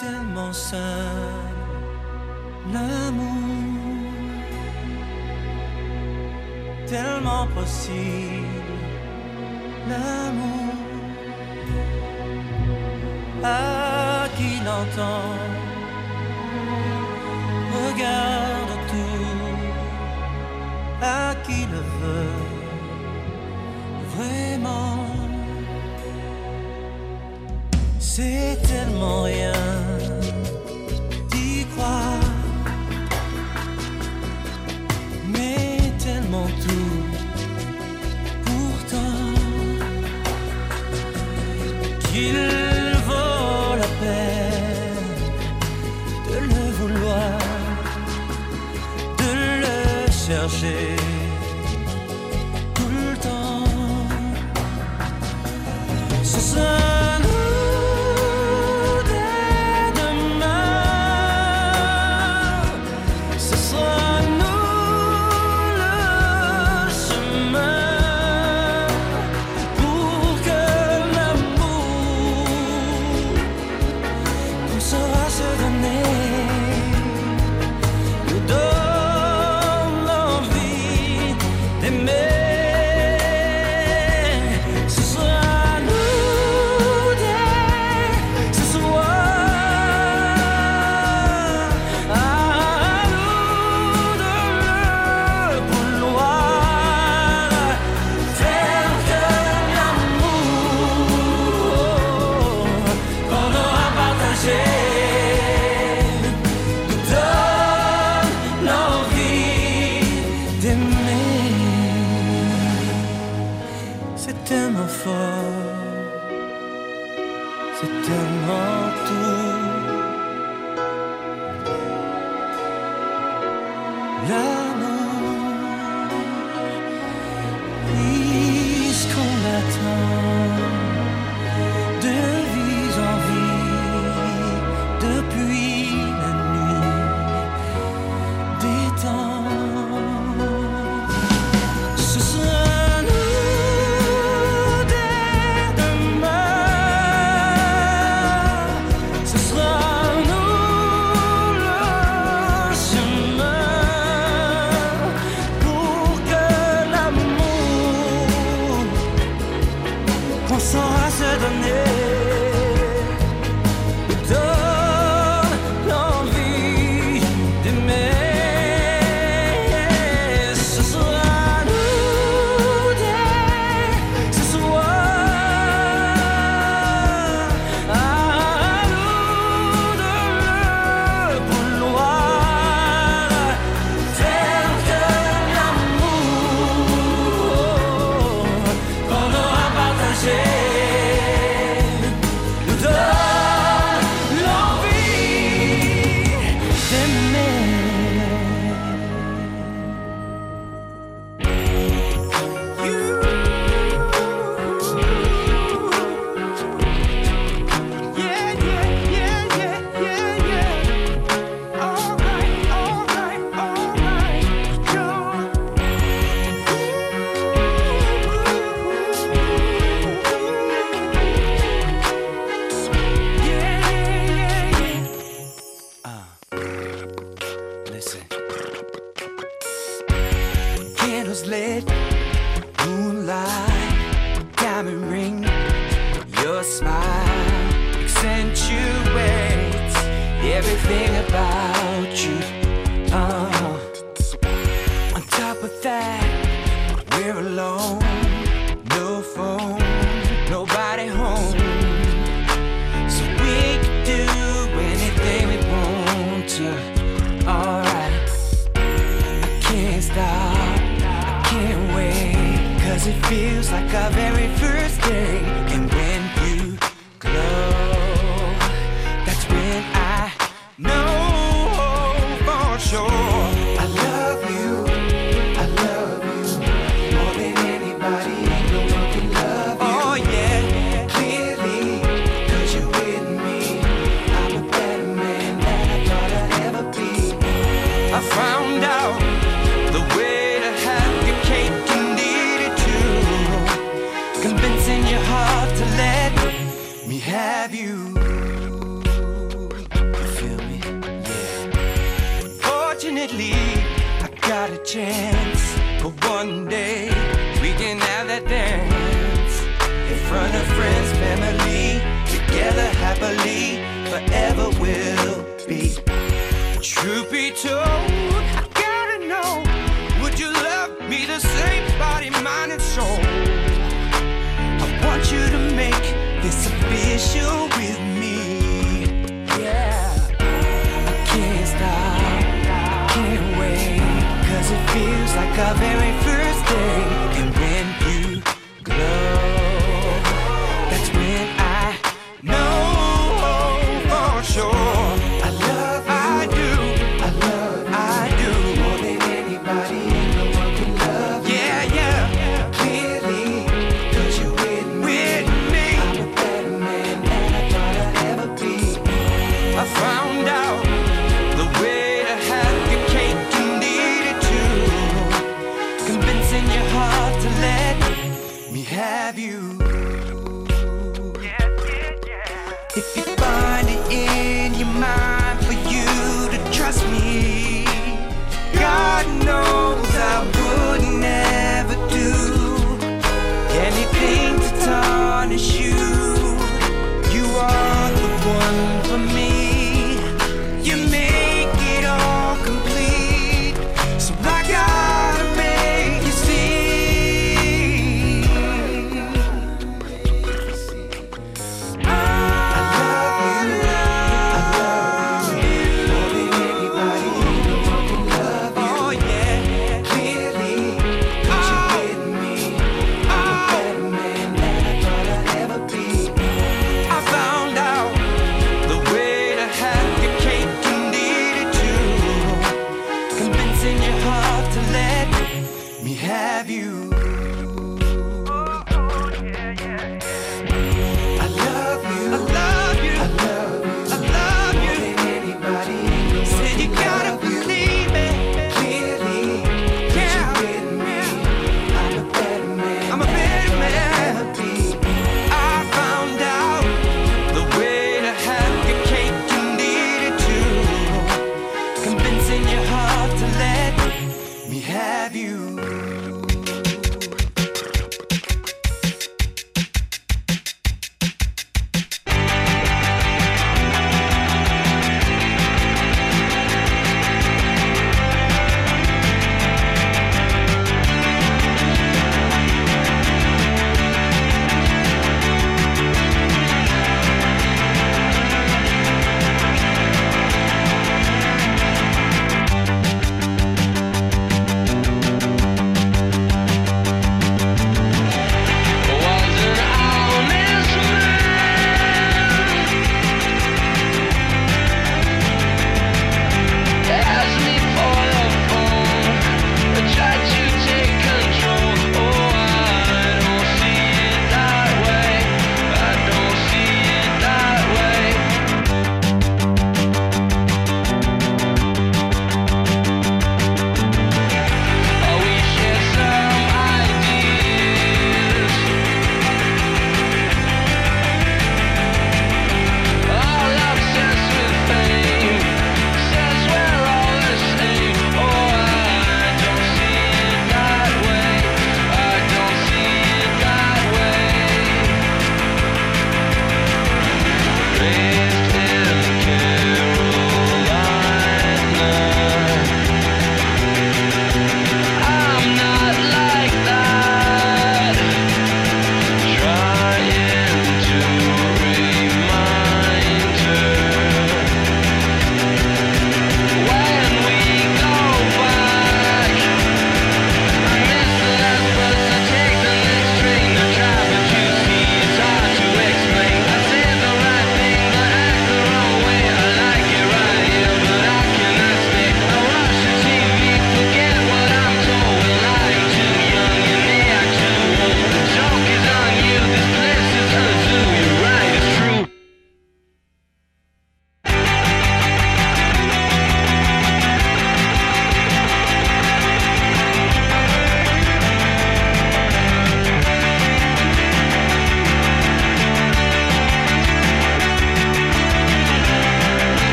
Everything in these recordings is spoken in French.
tellement simple, l'amour, tellement possible, l'amour. À qui l'entend, regarde tout, à qui le veut? Vraiment. C'est tellement rien. chercher It's official with me. Yeah. I can't stop. Can't wait. Cause it feels like our very first day.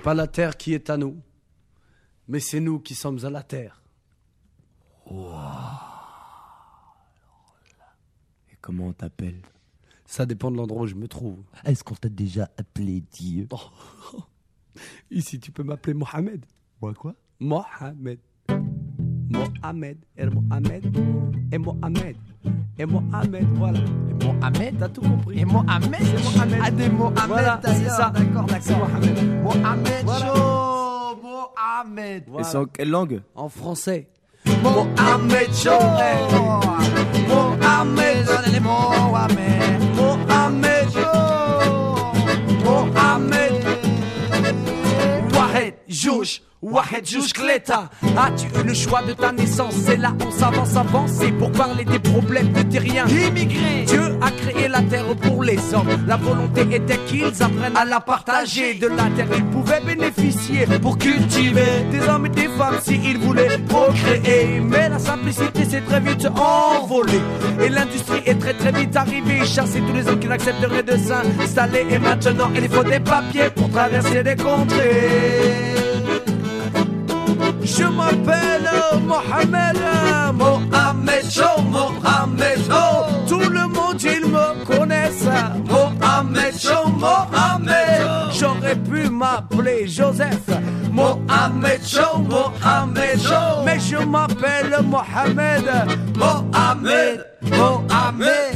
C'est pas la terre qui est à nous, mais c'est nous qui sommes à la terre. Et comment on t'appelle? Ça dépend de l'endroit où je me trouve. Est-ce qu'on t'a déjà appelé Dieu? Ici, tu peux m'appeler Mohamed. Moi quoi? Mohamed. Mohamed. Et Mohamed. Et Mohamed. Et Mohamed, voilà. Et Mohamed T'as tout compris. Et Mohamed C'est Mohamed. Ah, des Mohamed, Voilà, c'est ça. D'accord, d'accord. Mohamed. Mohamed Voilà. Show Mohamed Voilà. Et c'est en quelle langue En français. Mohamed Show Mohamed Mohamed Mohamed Show Mohamed Wahed, Jouch, Wahed, Jouch, Kleta. As-tu eu le choix de ta naissance? C'est là on s'avance, avancer pour parler des problèmes de terriens. Immigrés. Dieu a créé la terre pour les hommes. La volonté était qu'ils apprennent à la partager. De la terre, ils pouvaient bénéficier pour cultiver des hommes et des femmes s'ils voulaient procréer. Mais la simplicité s'est très vite envolée. Et l'industrie est très très vite arrivée. Chasser tous les hommes qui n'accepteraient de s'installer. Et maintenant, il faut des papiers pour traverser des contrées. Je m'appelle Mohamed, Mohamed Show, Mohamed. Tout le monde, ils me connaissent. Mohamed Show, Mohamed. J'aurais pu m'appeler Joseph. Mohamed Show, Mohamed Show. Mais je m'appelle Mohamed, Mohamed, Mohamed.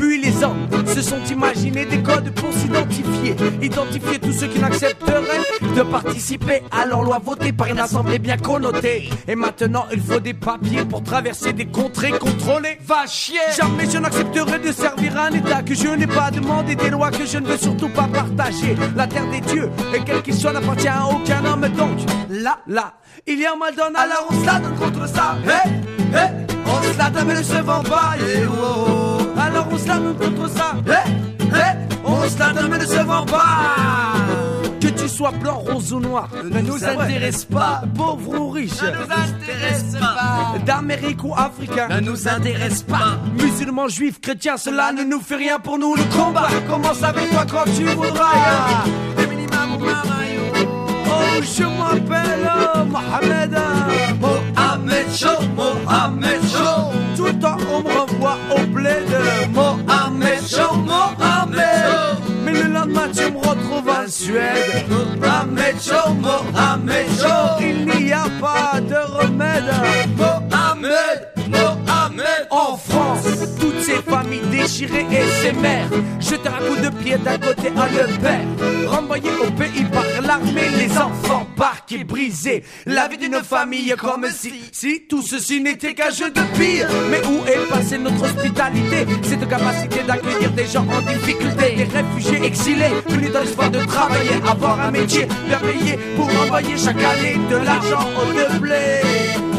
Se sont imaginés des codes pour s'identifier. Identifier tous ceux qui n'accepteraient de participer à leur loi votée par une assemblée bien connotée. Et maintenant, il faut des papiers pour traverser des contrées contrôlées. Va chier Jamais je n'accepterai de servir un état que je n'ai pas demandé, des lois que je ne veux surtout pas partager. La terre des dieux, et quel qu'il soit, n'appartient à aucun homme. Donc, là, là, il y a un mal donne, alors on se la donne contre ça. Hey, hey, on se la donne mais ne se vend pas. yeah, oh, oh. Alors on se la contre ça. On se la donne mais ne se vend pas. Que tu sois blanc, rose ou noir, ne nous intéresse pas. Pauvre ou riche, Ne nous intéresse pas. d'Amérique ou africain. Ne nous intéresse pas. Musulmans, juifs, chrétiens, cela ne nous fait rien pour nous. Le combat commence avec toi quand tu voudras. Oh, je m'appelle Mohamed. Mohamed Show, Mohamed Show. Tout le temps, on me renvoie au bled. Mohamed Show, Mohamed. Mais le lendemain, tu me retrouves en Suède. Mohamed Show, Mohamed Show. Il n'y a pas de remède. Mohamed, En France, toutes ces familles déchirées et ces mères jetées un coup de pied d'un côté à le père. Renvoyés au pays par l'armée, les enfants parqués, brisés. La vie d'une famille comme si, tout ceci n'était qu'un jeu de pire. Mais où est passée notre hospitalité? Cette capacité d'accueillir des gens en difficulté, des réfugiés exilés, venus dans l'espoir de travailler, avoir un métier bien payé pour envoyer chaque année de l'argent au blé.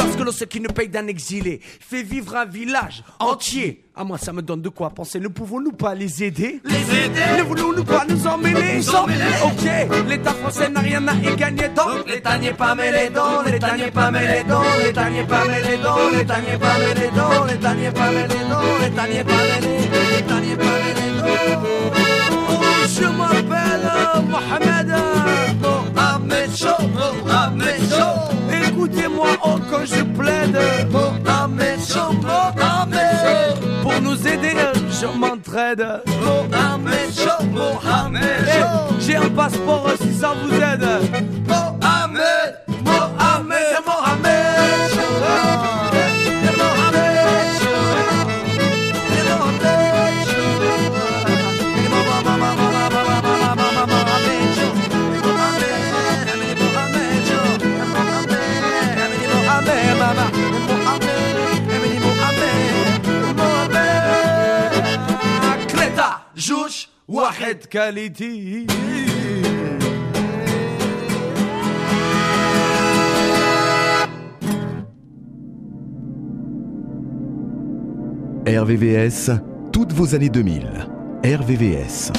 Lorsque l'on sait qui ne paye d'un exilé fait vivre un village entier. À moi, ça me donne de quoi penser. Ne pouvons-nous pas les aider? Les aider? Ne voulons-nous pas nous emmêler Nous emmêler. Ok, l'État français n'a rien à y gagner donc L'État n'est pas mêlé dans, l'État n'est pas mêlé dans, l'État n'est pas mêlé dans, l'État n'est pas mêlé dans, l'État n'est pas mêlé dans, l'État n'est pas mêlé, l'État n'est pas mêlé dans. Oh, je m'appelle Mohamed. Mohamed Show, Mohamed Show, Écoutez-moi oh, quand je plaide. Mohamed Show, Mohamed Pour nous aider, je m'entraide. Mohamed Show, Mohamed Eh, J'ai un passeport si ça vous aide. Mohamed, Mohamed, Mohamed Mohamed واحد كاليتي RVVS, toutes vos années 2000. RVVS.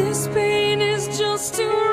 this pain is just too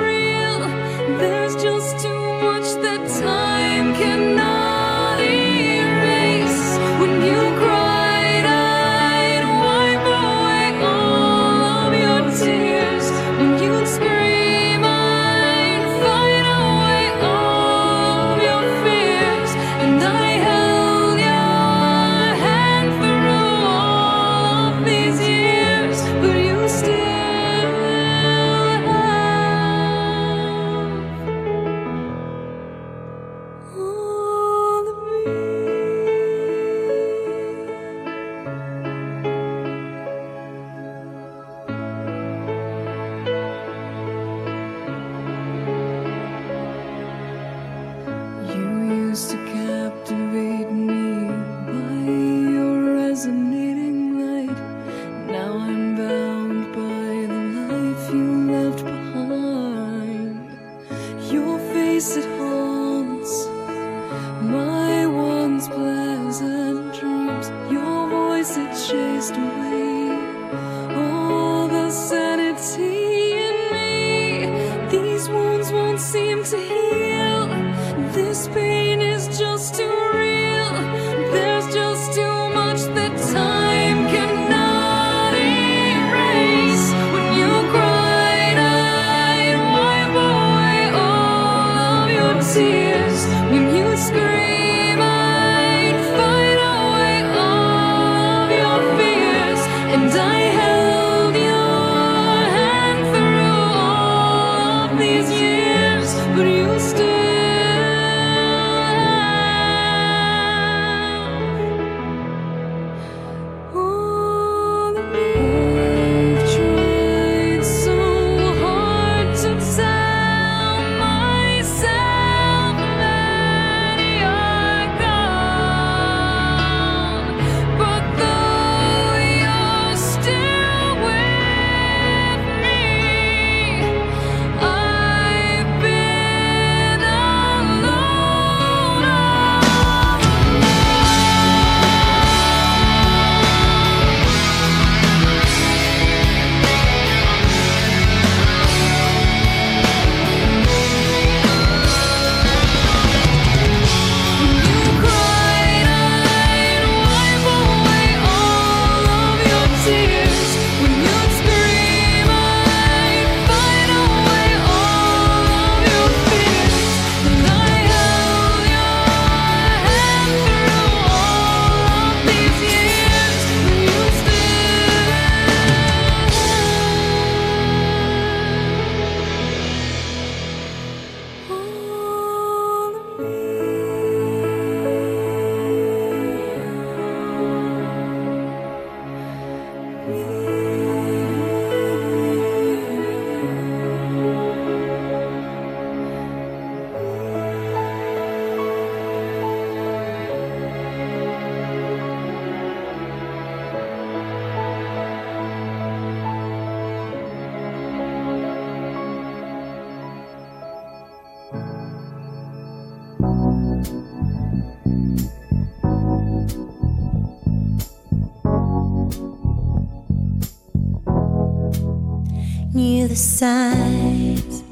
the signs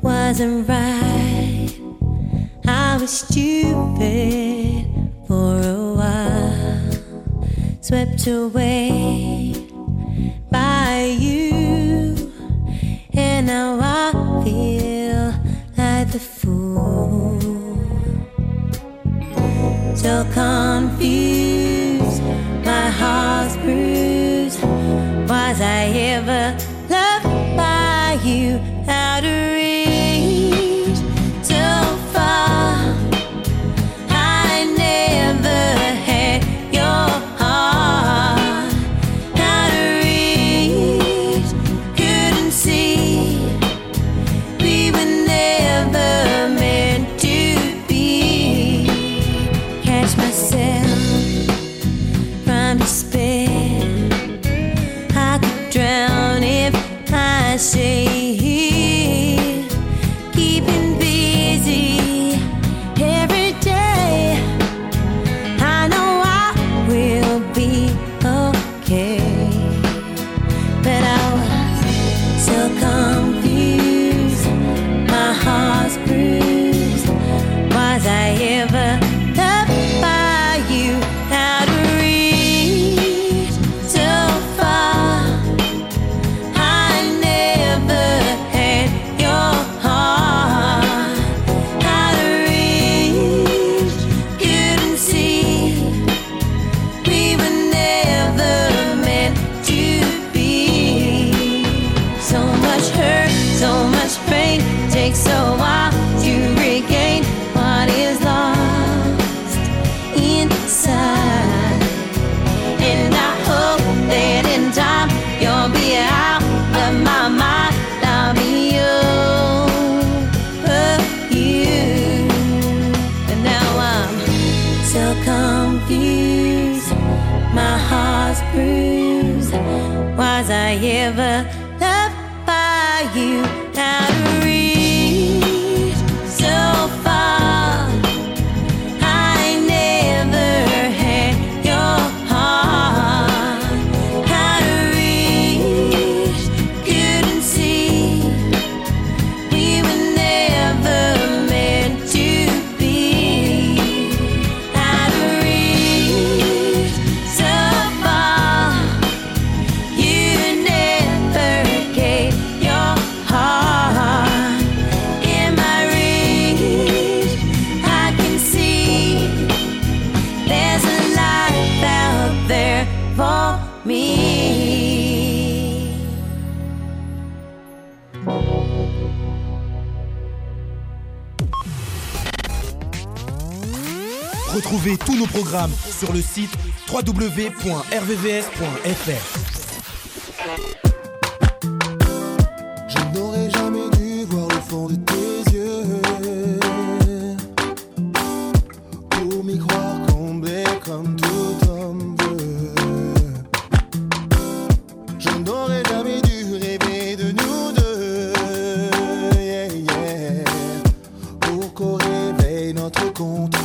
wasn't right. I was stupid for a while, swept away so much pain. Takes a while to regain what is lost inside. And I hope that in time you'll be out of my mind. I'll be over you. And now I'm so confused. My heart's bruised. Was I ever sur le site www.rvvs.fr. Je n'aurais jamais dû voir le fond de tes yeux Pour m'y croire comblé comme tout homme veut Je n'aurais jamais dû rêver de nous deux yeah, yeah. Pour qu'au réveil notre compte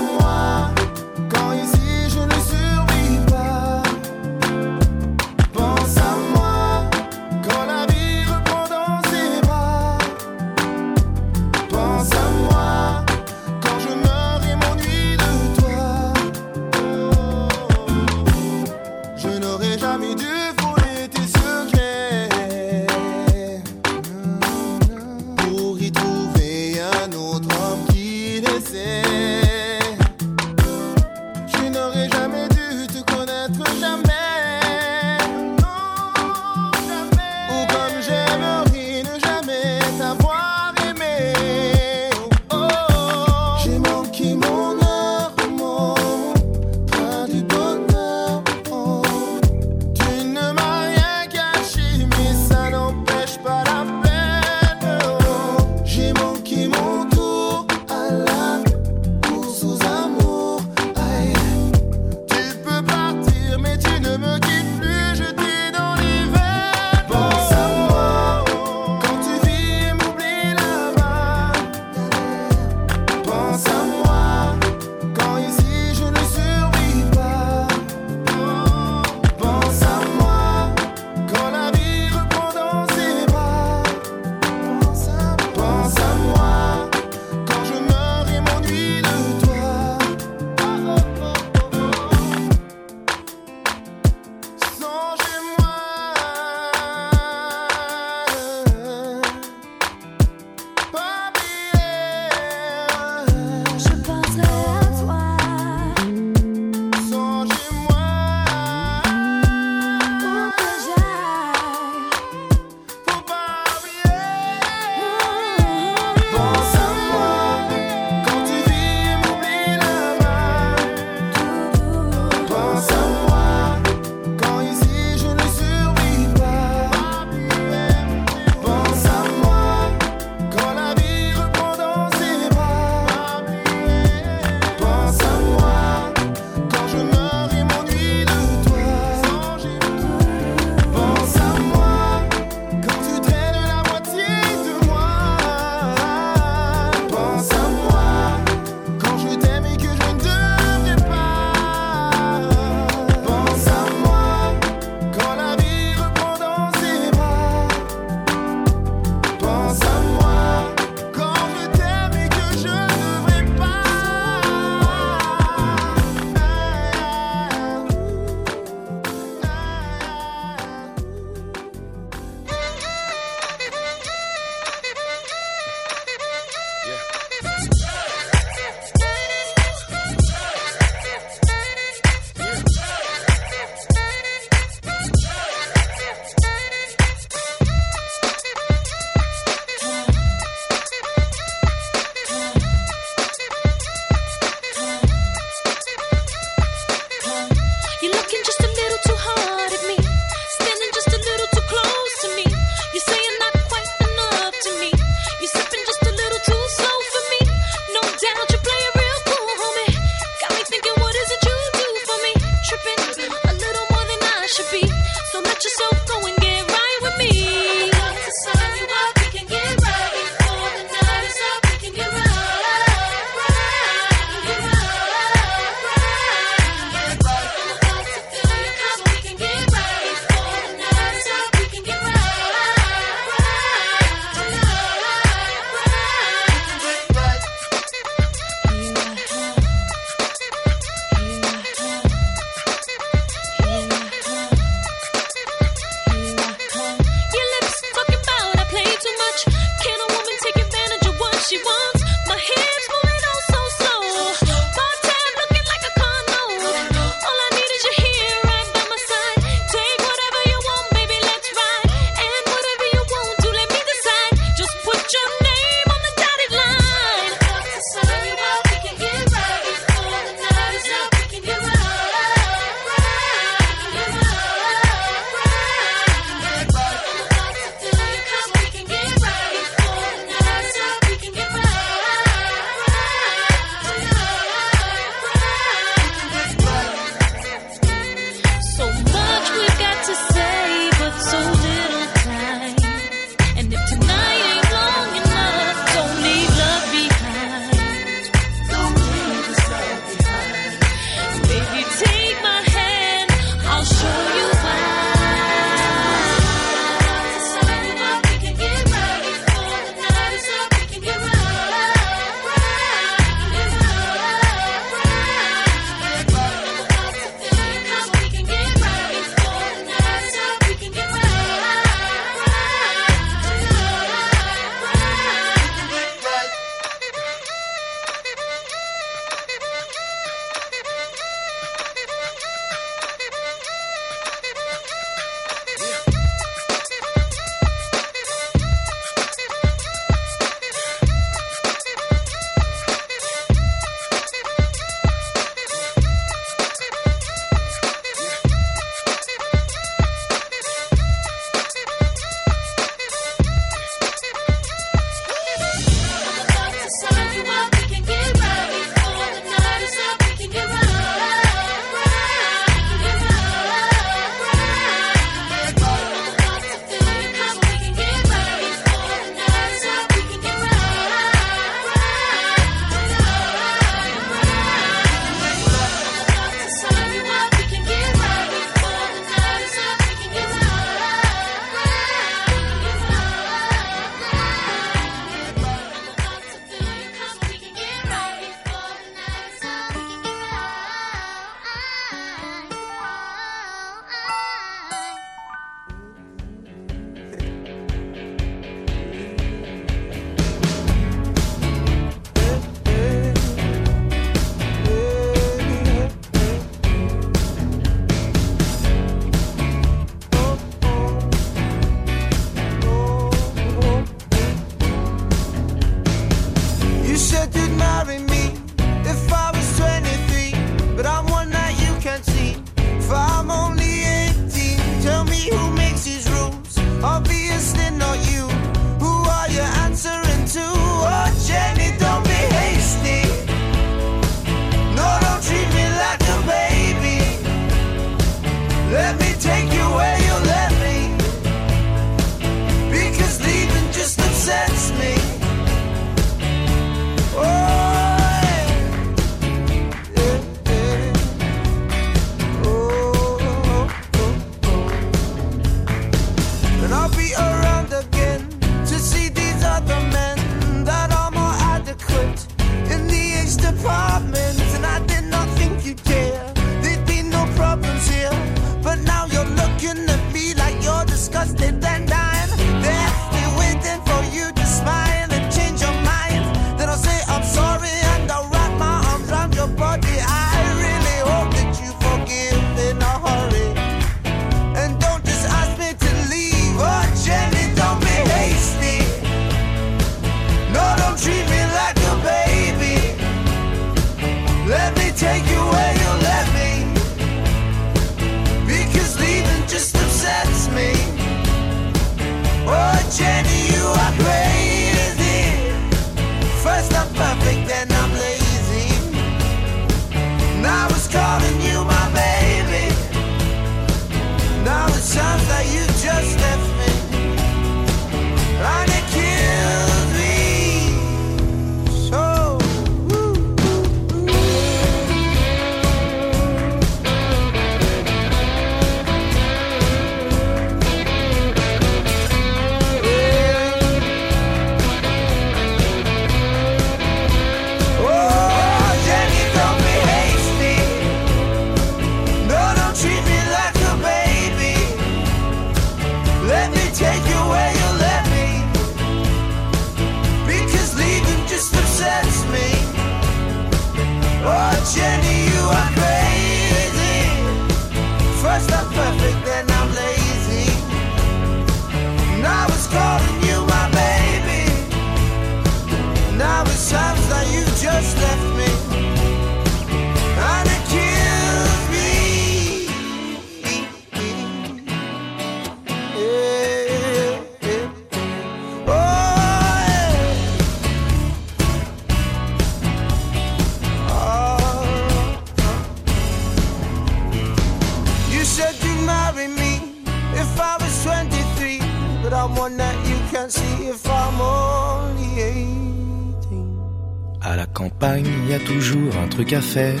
toujours un truc à faire.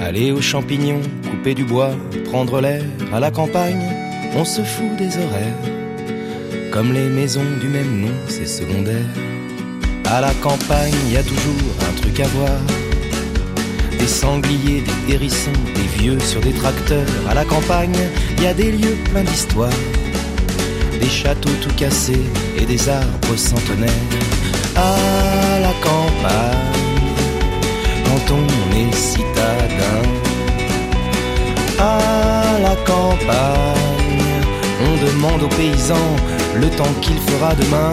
Aller aux champignons, couper du bois, prendre l'air. À la campagne, on se fout des horaires. Comme les maisons du même nom, c'est secondaire. À la campagne, y a toujours un truc à voir. Des sangliers, des hérissons, des vieux sur des tracteurs. À la campagne, y a des lieux pleins d'histoire. Des châteaux tout cassés et des arbres centenaires. À demande aux paysans le temps qu'il fera demain.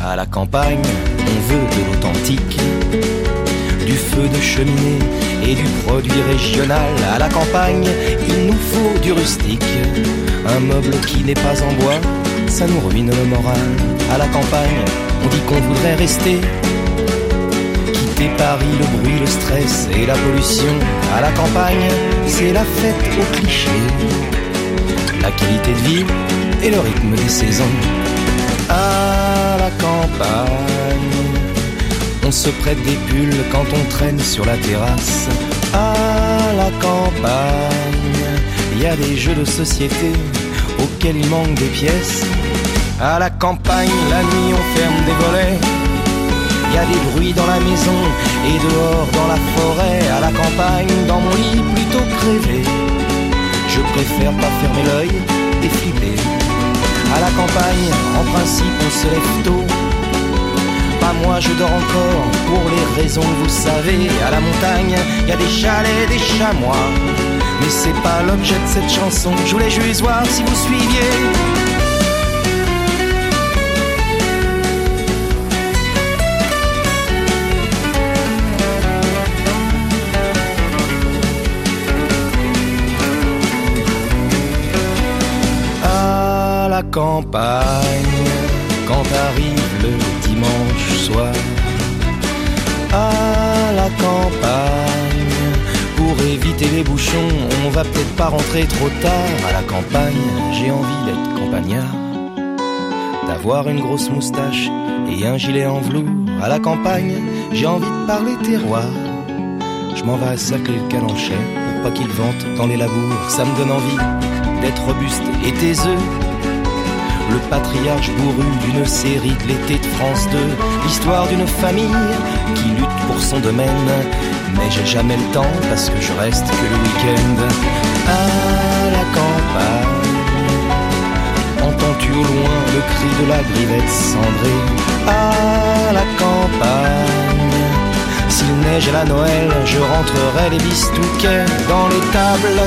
À la campagne, on veut de l'authentique, du feu de cheminée et du produit régional. À la campagne, il nous faut du rustique, un meuble qui n'est pas en bois, ça nous ruine le moral. À la campagne, on dit qu'on voudrait rester. Quitter Paris, le bruit, le stress et la pollution. À la campagne, c'est la fête au cliché. La qualité de vie et le rythme des saisons. À la campagne, on se prête des pulls quand on traîne sur la terrasse. À la campagne, il y a des jeux de société auxquels il manque des pièces. À la campagne, la nuit on ferme des volets. Il y a des bruits dans la maison et dehors dans la forêt. À la campagne, dans mon lit plutôt crevé. Préfère pas fermer l'œil et flipper. À la campagne, en principe, on se lève tôt. Pas moi, je dors encore pour les raisons que vous savez. À la montagne, y a des chalets, des chamois. Mais c'est pas l'objet de cette chanson. Je voulais juste voir si vous suiviez. Campagne, quand arrive le dimanche soir, à la campagne, pour éviter les bouchons, on va peut-être pas rentrer trop tard. À la campagne, j'ai envie d'être campagnard, d'avoir une grosse moustache et un gilet en velours. À la campagne, j'ai envie de parler terroir. Je m'en vais à sacler le calanchais pour pas qu'il vente dans les labours, ça me donne envie d'être robuste et taiseux le patriarche bourru d'une série de l'été de France 2, l'histoire d'une famille qui lutte pour son domaine. Mais j'ai jamais le temps parce que je reste que le week-end à la campagne. Entends-tu au loin le cri de la grivette cendrée? À la campagne? S'il neige à la Noël, je rentrerai les bistouquets dans les tables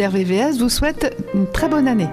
d'RVVS vous souhaite une très bonne année.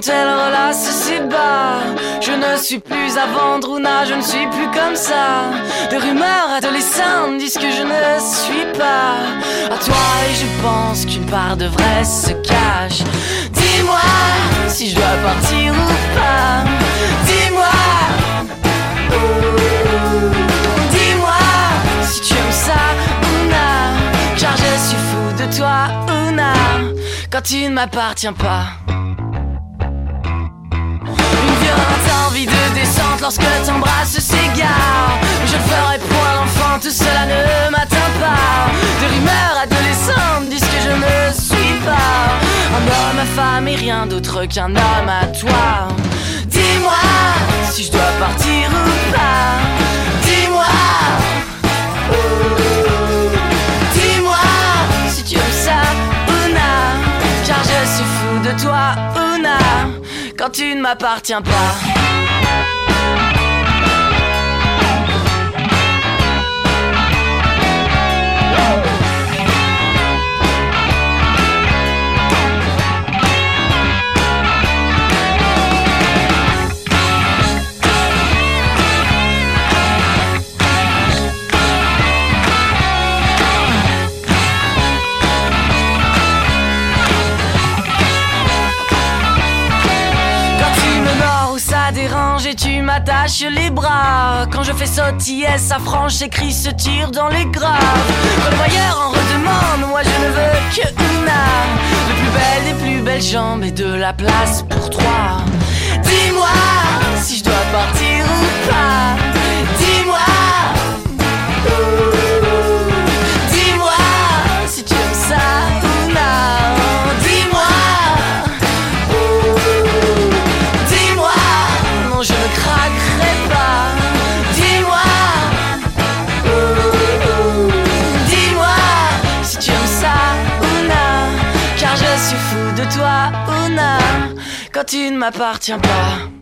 Quand elle relasse ses bas. Je ne suis plus à vendre, Ouna, je ne suis plus comme ça. De rumeurs adolescentes disent que je ne suis pas à toi et je pense qu'une part de vrai se cache. Dis-moi si je dois partir ou pas. Dis-moi. Dis-moi si tu aimes ça, Ouna. Car je suis fou de toi, Ouna. Quand tu ne m'appartiens pas. Envie de descente lorsque t'embrasses s'égare. Je le ferai pour un enfant, tout cela ne m'atteint pas. De rumeurs adolescentes disent que je ne suis pas un homme, ma femme et rien d'autre qu'un homme à toi. Dis-moi si je dois partir ou pas. Dis-moi. Dis-moi si tu aimes ça, Ouna. Car je suis fou de toi, Ouna. Quand tu ne m'appartiens pas. M'attaches les bras. Quand je fais sautiller sa frange, j'écris ce tir dans les graves. Quand le en redemande, moi je ne veux que Una De plus belle des plus belles jambes et de la place pour trois. Dis-moi si je dois partir ou pas tu ne m'appartiens pas.